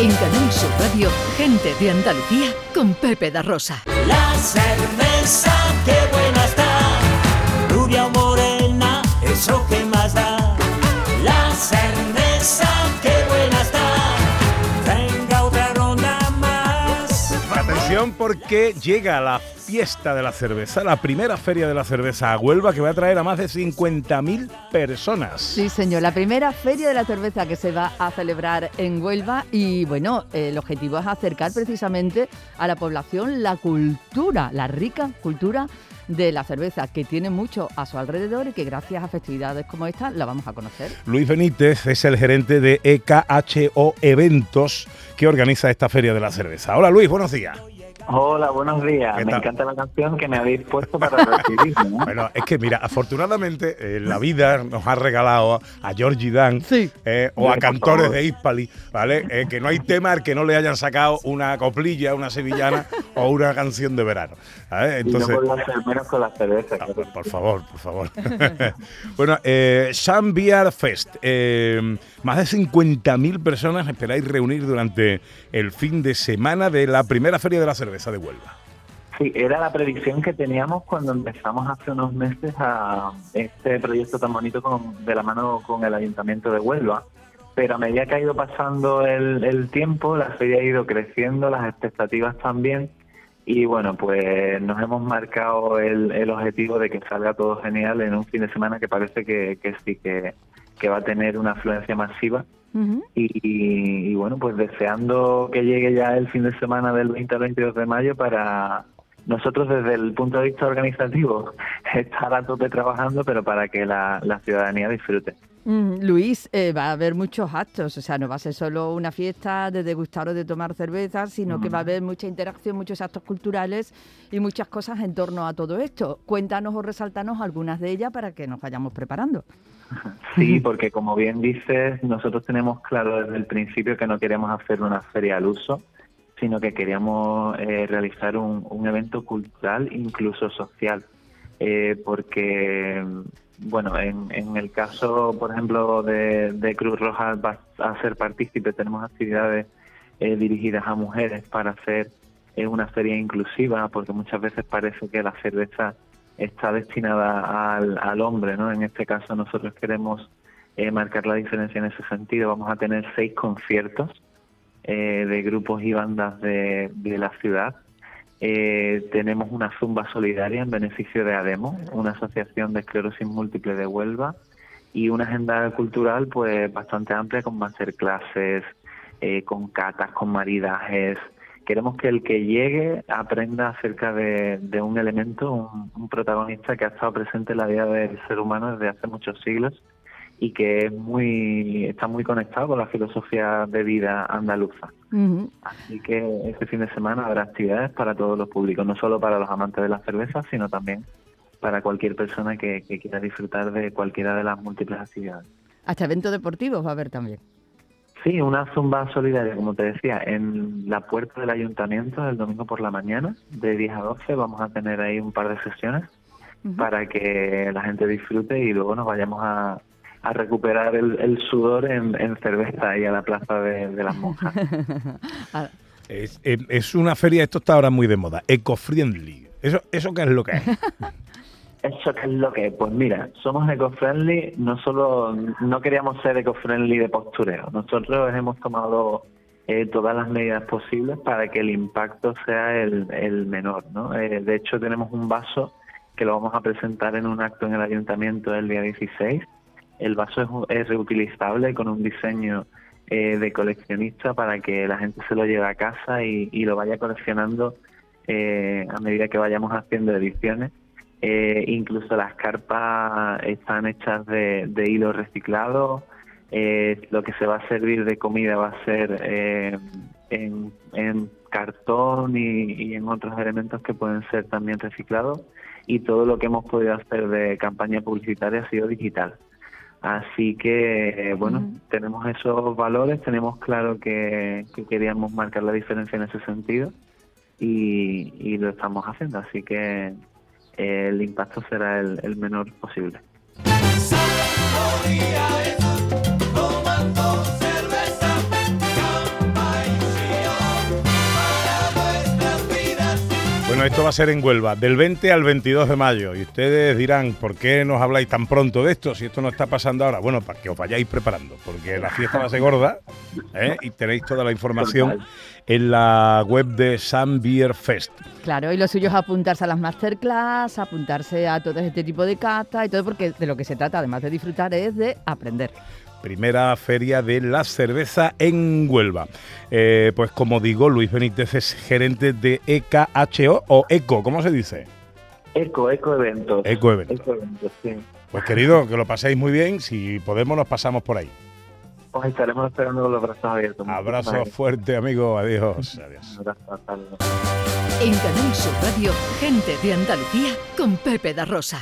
En Canal Sur Radio, gente de Andalucía con Pepe da Rosa. La cerveza, qué Atención porque llega la fiesta de la cerveza, la primera feria de la cerveza a Huelva que va a traer a más de 50.000 personas. Sí, señor, la primera feria de la cerveza que se va a celebrar en Huelva y bueno, el objetivo es acercar precisamente a la población la cultura, la rica cultura de la cerveza, que tiene mucho a su alrededor y que gracias a festividades como esta la vamos a conocer. Luis Benítez es el gerente de EKHO Eventos que organiza esta feria de la cerveza. Hola Luis, buenos días. Hola, buenos días. ¿Qué Me tal? encanta la canción que me habéis puesto para recibirme. ¿no? Bueno, es que mira, afortunadamente eh, la vida nos ha regalado a Georgie Dan Sí. eh, o a cantores favor. de Hispali, ¿vale? Eh, que no hay tema al que no le hayan sacado una coplilla, una sevillana o una canción de verano. no Entonces, con las- menos con la cerveza. Ah, por, por favor, por favor. bueno, eh, Sun Beer Fest. eh, más de 50.000 personas esperáis reunir durante el fin de semana de la primera feria de la cerveza de Huelva. Sí, era la predicción que teníamos cuando empezamos hace unos meses a este proyecto tan bonito con- de la mano con el Ayuntamiento de Huelva. Pero a medida que ha ido pasando el, el tiempo, la feria ha ido creciendo, las expectativas también. Y bueno, pues nos hemos marcado el, el objetivo de que salga todo genial en un fin de semana que parece que, que sí, que, que va a tener una afluencia masiva. Ujú. Y, y bueno, pues deseando que llegue ya el fin de semana del 20 al 22 de mayo para nosotros desde el punto de vista organizativo estar a tope trabajando, pero para que la, la ciudadanía disfrute. Mm, Luis, eh, va a haber muchos actos, o sea, no va a ser solo una fiesta de degustar o de tomar cerveza, sino que va a haber mucha interacción, muchos actos culturales y muchas cosas en torno a todo esto. Cuéntanos o resaltanos algunas de ellas para que nos vayamos preparando. Sí, porque como bien dices, nosotros tenemos claro desde el principio que no queremos hacer una feria al uso, sino que queríamos eh, realizar un, un evento cultural, incluso social, Eh, porque, bueno, en, en el caso, por ejemplo, de, Cruz Roja va a ser partícipe, tenemos actividades eh, dirigidas a mujeres para hacer eh, una feria inclusiva, porque muchas veces parece que la cerveza está destinada al, hombre, ¿no? En este caso nosotros queremos eh, marcar la diferencia en ese sentido. Vamos a tener seis conciertos eh, de grupos y bandas de la ciudad. Eh, tenemos una zumba solidaria en beneficio de ADEMO, una asociación de esclerosis múltiple de Huelva, y una agenda cultural pues bastante amplia con masterclasses, eh, con catas, con maridajes. Queremos que el que llegue aprenda acerca de, de un elemento, un, un protagonista que ha estado presente en la vida del ser humano desde hace muchos siglos y que es muy está muy conectado con la filosofía de vida andaluza. Así que este fin de semana habrá actividades para todos los públicos, no solo para los amantes de la cerveza, sino también para cualquier persona que, que quiera disfrutar de cualquiera de las múltiples actividades. Hasta eventos deportivos va a haber también. Sí, una zumba solidaria, como te decía, en la puerta del ayuntamiento el domingo por la mañana, de 10 a 12, vamos a tener ahí un par de sesiones para que la gente disfrute y luego nos vayamos a, a recuperar el, el sudor en, en cerveza y a la plaza de, de las monjas. Ah, Es, eh, es una feria, esto está ahora muy de moda, eco-friendly. ¿Eso, ¿Eso qué es lo que es? ¿Eso qué es lo que es? Pues mira, somos eco-friendly, no solo, no queríamos ser eco-friendly de postureo, nosotros hemos tomado eh, todas las medidas posibles para que el impacto sea el, el menor, ¿no? Eh, de hecho, tenemos un vaso que lo vamos a presentar en un acto en el ayuntamiento el día 16. El vaso es, reutilizable con un diseño eh, de coleccionista para que la gente se lo lleve a casa y, lo vaya coleccionando eh, a medida que vayamos haciendo ediciones. Eh, incluso las carpas están hechas de, hilo reciclado. Eh, lo que se va a servir de comida va a ser en, en cartón y, y en otros elementos que pueden ser también reciclados. Y todo lo que hemos podido hacer de campaña publicitaria ha sido digital. Así que, eh, bueno, tenemos esos valores, tenemos claro que, que queríamos marcar la diferencia en ese sentido y, y lo estamos haciendo. Así que eh, el impacto será el, el menor posible. Esto va a ser en Huelva, del 20 al 22 de mayo. Y ustedes dirán, ¿por qué nos habláis tan pronto de esto si esto no está pasando ahora? Bueno, para que os vayáis preparando, porque la fiesta va a ser gorda ¿eh? y tenéis toda la información en la web de Sun Beer Fest. Claro, y lo suyo es apuntarse a las masterclass, apuntarse a todo este tipo de cata y todo, porque de lo que se trata, además de disfrutar, es de aprender primera feria de la cerveza en Huelva. Eh, pues como digo, Luis Benítez es gerente de EKHO o ECO, ¿cómo se dice? ECO, ECO Eventos. ECO Eventos. sí. Pues querido, que lo paséis muy bien, si podemos nos pasamos por ahí. Pues estaremos esperando con los brazos abiertos. Abrazo fuerte, amigo. Adiós. Adiós. En Canal Sur Radio, gente de Andalucía con Pepe da Rosa.